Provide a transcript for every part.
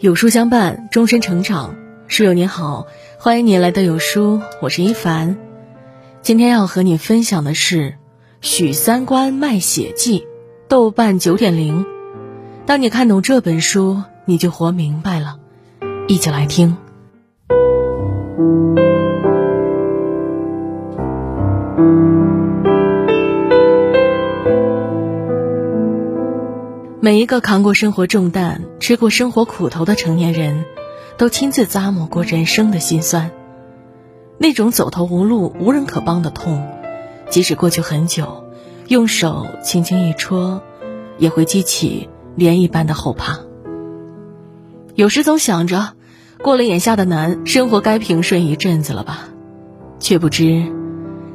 有书相伴，终身成长。书友您好，欢迎您来到有书，我是一凡。今天要和你分享的是《许三观卖血记》，豆瓣九点零。当你看懂这本书，你就活明白了。一起来听。每一个扛过生活重担、吃过生活苦头的成年人，都亲自咂摸过人生的辛酸。那种走投无路、无人可帮的痛，即使过去很久，用手轻轻一戳，也会激起涟漪般的后怕。有时总想着，过了眼下的难，生活该平顺一阵子了吧？却不知，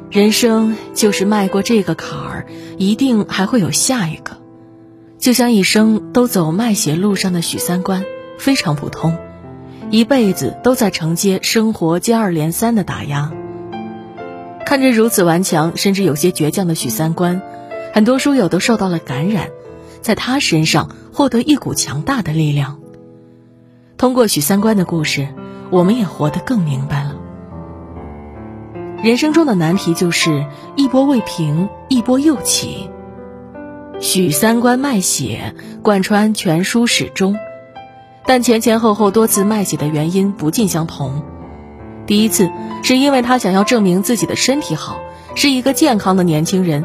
人生就是迈过这个坎儿，一定还会有下一个。就像一生都走卖血路上的许三观，非常普通，一辈子都在承接生活接二连三的打压。看着如此顽强，甚至有些倔强的许三观，很多书友都受到了感染，在他身上获得一股强大的力量。通过许三观的故事，我们也活得更明白了。人生中的难题就是一波未平，一波又起。许三观卖血贯穿全书始终，但前前后后多次卖血的原因不尽相同。第一次是因为他想要证明自己的身体好，是一个健康的年轻人；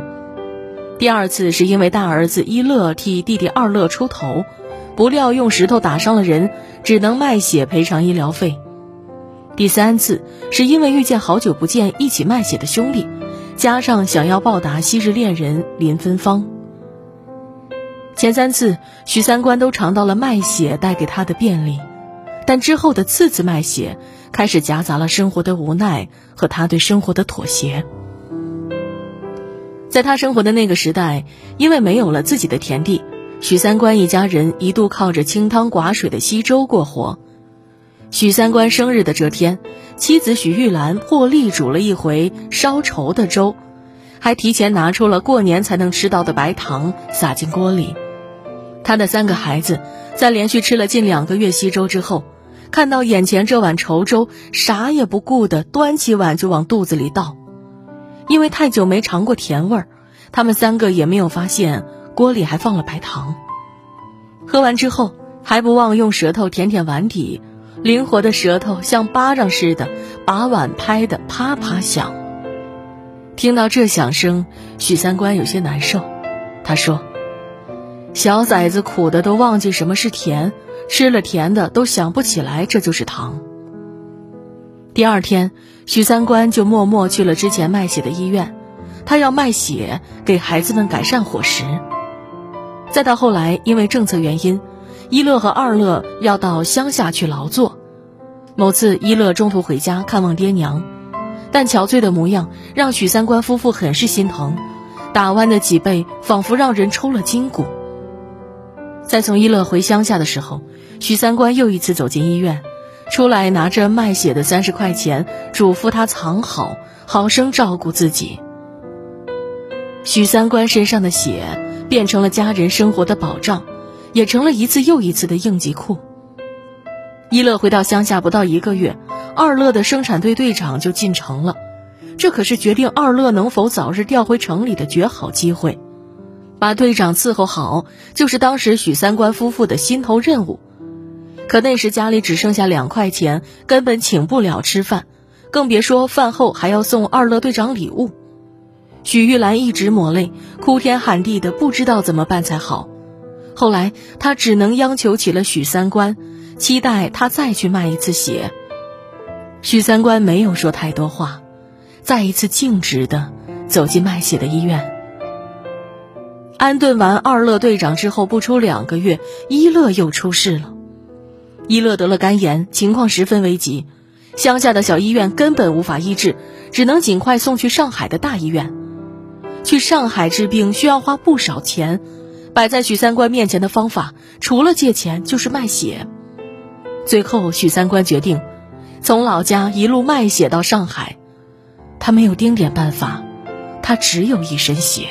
第二次是因为大儿子一乐替弟弟二乐出头，不料用石头打伤了人，只能卖血赔偿医疗费；第三次是因为遇见好久不见一起卖血的兄弟，加上想要报答昔日恋人林芬芳。前三次，许三观都尝到了卖血带给他的便利，但之后的次次卖血，开始夹杂了生活的无奈和他对生活的妥协。在他生活的那个时代，因为没有了自己的田地，许三观一家人一度靠着清汤寡水的稀粥过活。许三观生日的这天，妻子许玉兰破例煮了一回烧稠的粥，还提前拿出了过年才能吃到的白糖撒进锅里。他的三个孩子，在连续吃了近两个月稀粥之后，看到眼前这碗稠粥，啥也不顾的端起碗就往肚子里倒。因为太久没尝过甜味儿，他们三个也没有发现锅里还放了白糖。喝完之后，还不忘用舌头舔舔碗底，灵活的舌头像巴掌似的，把碗拍得啪啪响。听到这响声，许三观有些难受，他说。小崽子苦的都忘记什么是甜，吃了甜的都想不起来这就是糖。第二天，许三观就默默去了之前卖血的医院，他要卖血给孩子们改善伙食。再到后来，因为政策原因，一乐和二乐要到乡下去劳作。某次，一乐中途回家看望爹娘，但憔悴的模样让许三观夫妇很是心疼，打弯的脊背仿佛让人抽了筋骨。在从一乐回乡下的时候，许三观又一次走进医院，出来拿着卖血的三十块钱，嘱咐他藏好，好生照顾自己。许三观身上的血变成了家人生活的保障，也成了一次又一次的应急库。一乐回到乡下不到一个月，二乐的生产队队长就进城了，这可是决定二乐能否早日调回城里的绝好机会。把队长伺候好，就是当时许三观夫妇的心头任务。可那时家里只剩下两块钱，根本请不了吃饭，更别说饭后还要送二乐队长礼物。许玉兰一直抹泪，哭天喊地的，不知道怎么办才好。后来她只能央求起了许三观，期待他再去卖一次血。许三观没有说太多话，再一次径直的走进卖血的医院。安顿完二乐队长之后，不出两个月，一乐又出事了。一乐得了肝炎，情况十分危急，乡下的小医院根本无法医治，只能尽快送去上海的大医院。去上海治病需要花不少钱，摆在许三观面前的方法，除了借钱就是卖血。最后，许三观决定从老家一路卖血到上海。他没有丁点办法，他只有一身血。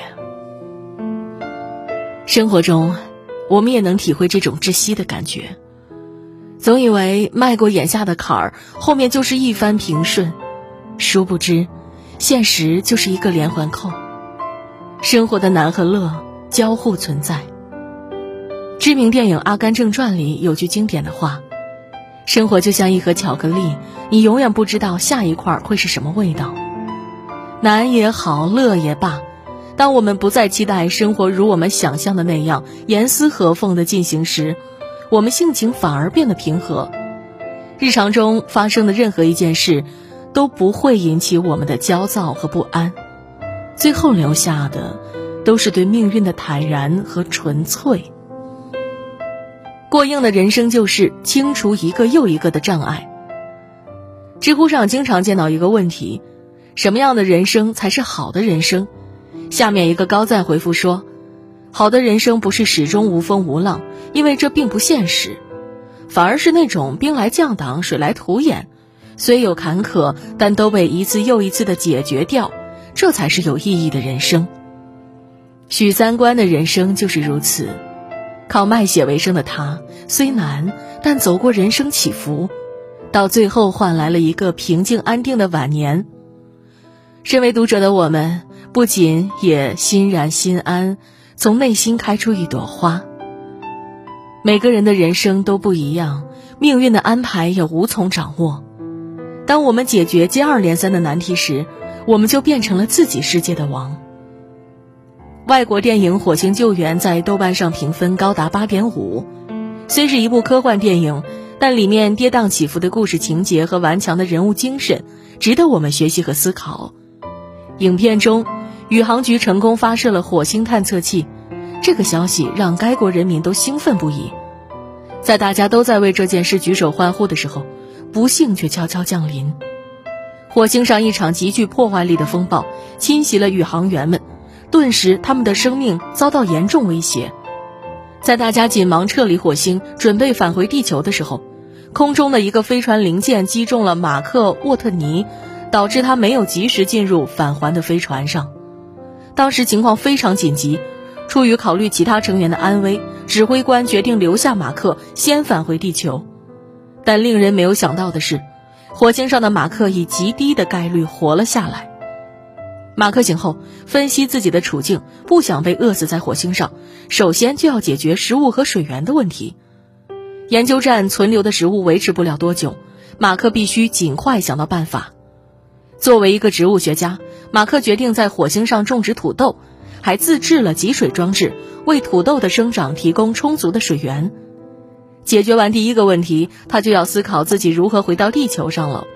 生活中，我们也能体会这种窒息的感觉。总以为迈过眼下的坎儿，后面就是一帆平顺，殊不知，现实就是一个连环扣。生活的难和乐交互存在。知名电影《阿甘正传》里有句经典的话：“生活就像一盒巧克力，你永远不知道下一块会是什么味道。”难也好，乐也罢，当我们不再期待生活如我们想象的那样严丝合缝的进行时，我们性情反而变得平和。日常中发生的任何一件事，都不会引起我们的焦躁和不安，最后留下的，都是对命运的坦然和纯粹。过硬的人生就是清除一个又一个的障碍。知乎上经常见到一个问题。什么样的人生才是好的人生？下面一个高赞回复说：“好的人生不是始终无风无浪，因为这并不现实，反而是那种兵来将挡，水来土掩，虽有坎坷，但都被一次又一次的解决掉，这才是有意义的人生。”许三观的人生就是如此，靠卖血为生的他，虽难，但走过人生起伏，到最后换来了一个平静安定的晚年。身为读者的我们，不仅也欣然心安，从内心开出一朵花。每个人的人生都不一样，命运的安排也无从掌握。当我们解决接二连三的难题时，我们就变成了自己世界的王。外国电影《火星救援》在豆瓣上评分高达八点五，虽是一部科幻电影，但里面跌宕起伏的故事情节和顽强的人物精神，值得我们学习和思考。影片中，宇航局成功发射了火星探测器，这个消息让该国人民都兴奋不已。在大家都在为这件事举手欢呼的时候，不幸却悄悄降临。火星上一场极具破坏力的风暴侵袭了宇航员们，顿时他们的生命遭到严重威胁。在大家紧忙撤离火星，准备返回地球的时候，空中的一个飞船零件击中了马克·沃特尼。导致他没有及时进入返还的飞船上，当时情况非常紧急，出于考虑其他成员的安危，指挥官决定留下马克先返回地球。但令人没有想到的是，火星上的马克以极低的概率活了下来。马克醒后分析自己的处境，不想被饿死在火星上，首先就要解决食物和水源的问题。研究站存留的食物维持不了多久，马克必须尽快想到办法。作为一个植物学家，马克决定在火星上种植土豆，还自制了集水装置，为土豆的生长提供充足的水源。解决完第一个问题，他就要思考自己如何回到地球上了。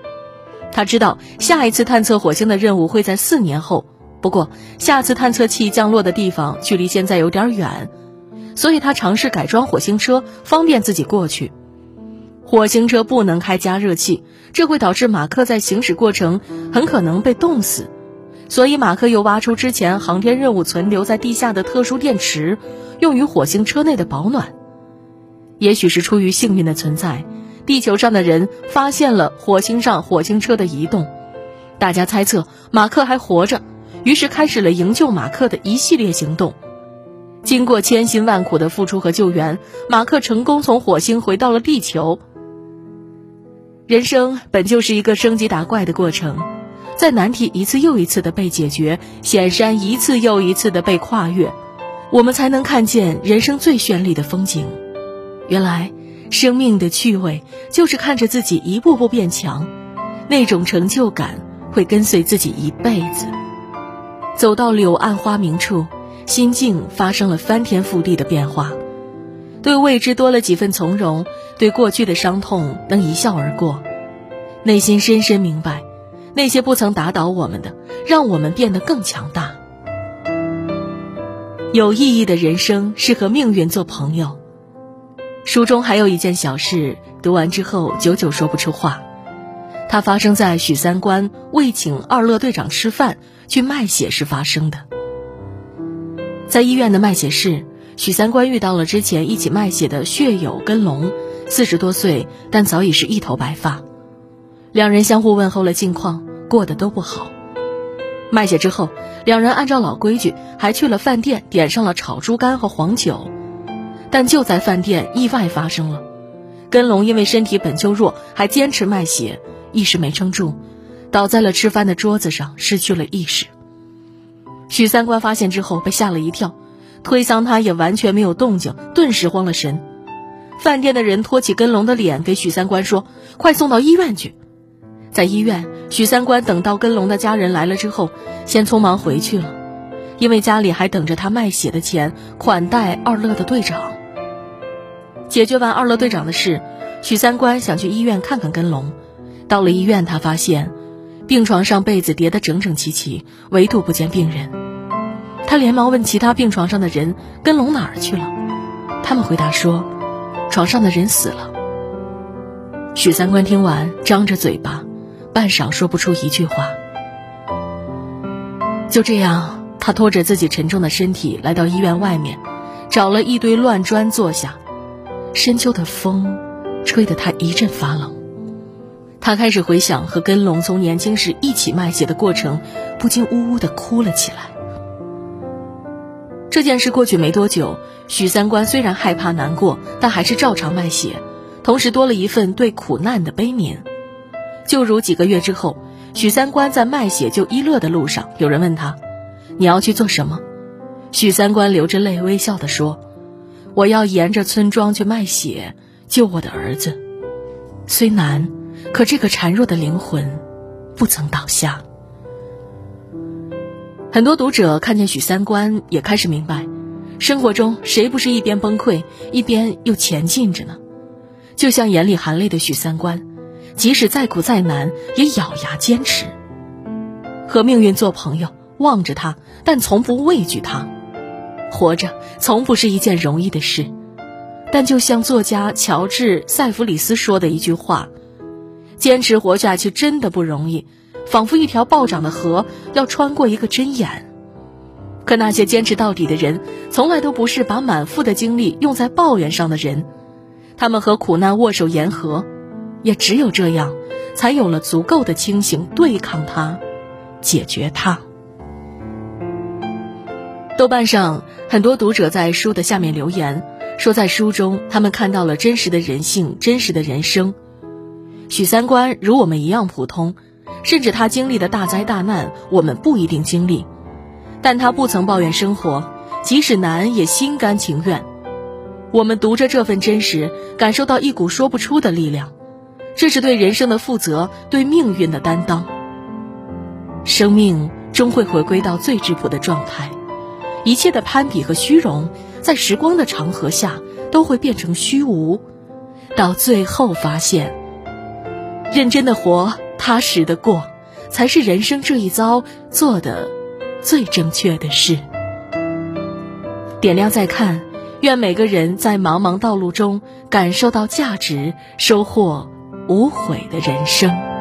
他知道下一次探测火星的任务会在四年后，不过下次探测器降落的地方距离现在有点远，所以他尝试改装火星车，方便自己过去。火星车不能开加热器，这会导致马克在行驶过程很可能被冻死，所以马克又挖出之前航天任务存留在地下的特殊电池，用于火星车内的保暖。也许是出于幸运的存在，地球上的人发现了火星上火星车的移动，大家猜测马克还活着，于是开始了营救马克的一系列行动。经过千辛万苦的付出和救援，马克成功从火星回到了地球。人生本就是一个升级打怪的过程，在难题一次又一次的被解决，险山一次又一次的被跨越，我们才能看见人生最绚丽的风景。原来，生命的趣味就是看着自己一步步变强，那种成就感会跟随自己一辈子。走到柳暗花明处，心境发生了翻天覆地的变化。对未知多了几分从容，对过去的伤痛能一笑而过，内心深深明白，那些不曾打倒我们的，让我们变得更强大。有意义的人生是和命运做朋友。书中还有一件小事，读完之后久久说不出话。它发生在许三观为请二乐队长吃饭去卖血时发生的，在医院的卖血室。许三观遇到了之前一起卖血的血友跟龙，四十多岁，但早已是一头白发。两人相互问候了近况，过得都不好。卖血之后，两人按照老规矩，还去了饭店，点上了炒猪肝和黄酒。但就在饭店，意外发生了。根龙因为身体本就弱，还坚持卖血，一时没撑住，倒在了吃饭的桌子上，失去了意识。许三观发现之后被吓了一跳，推搡他也完全没有动静，顿时慌了神。饭店的人托起根龙的脸给许三观说：“快送到医院去。”在医院，许三观等到根龙的家人来了之后，先匆忙回去了，因为家里还等着他卖血的钱款待二乐的队长。解决完二乐队长的事，许三观想去医院看看根龙。到了医院，他发现病床上被子叠得整整齐齐，唯独不见病人。他连忙问其他病床上的人：“根龙哪儿去了？”他们回答说。床上的人死了。许三观听完，张着嘴巴，半晌说不出一句话。就这样，他拖着自己沉重的身体来到医院外面，找了一堆乱砖坐下。深秋的风，吹得他一阵发冷。他开始回想和根龙从年轻时一起卖血的过程，不禁呜呜的哭了起来。这件事过去没多久。许三观虽然害怕难过，但还是照常卖血，同时多了一份对苦难的悲悯。就如几个月之后，许三观在卖血救一乐的路上，有人问他：“你要去做什么？”许三观流着泪微笑地说：“我要沿着村庄去卖血，救我的儿子。虽难，可这个孱弱的灵魂不曾倒下。”很多读者看见许三观，也开始明白。生活中谁不是一边崩溃一边又前进着呢？就像眼里含泪的许三观，即使再苦再难也咬牙坚持，和命运做朋友，望着他，但从不畏惧他。活着从不是一件容易的事，但就像作家乔治·塞弗里斯说的一句话：“坚持活下去真的不容易，仿佛一条暴涨的河要穿过一个针眼。”可那些坚持到底的人，从来都不是把满腹的精力用在抱怨上的人，他们和苦难握手言和，也只有这样，才有了足够的清醒对抗它，解决它。豆瓣上很多读者在书的下面留言，说在书中他们看到了真实的人性、真实的人生。许三观如我们一样普通，甚至他经历的大灾大难，我们不一定经历。但他不曾抱怨生活，即使难也心甘情愿。我们读着这份真实，感受到一股说不出的力量，这是对人生的负责，对命运的担当。生命终会回归到最质朴的状态，一切的攀比和虚荣，在时光的长河下都会变成虚无，到最后发现，认真的活，踏实的过，才是人生这一遭做的。最正确的事。点亮再看，愿每个人在茫茫道路中感受到价值，收获无悔的人生。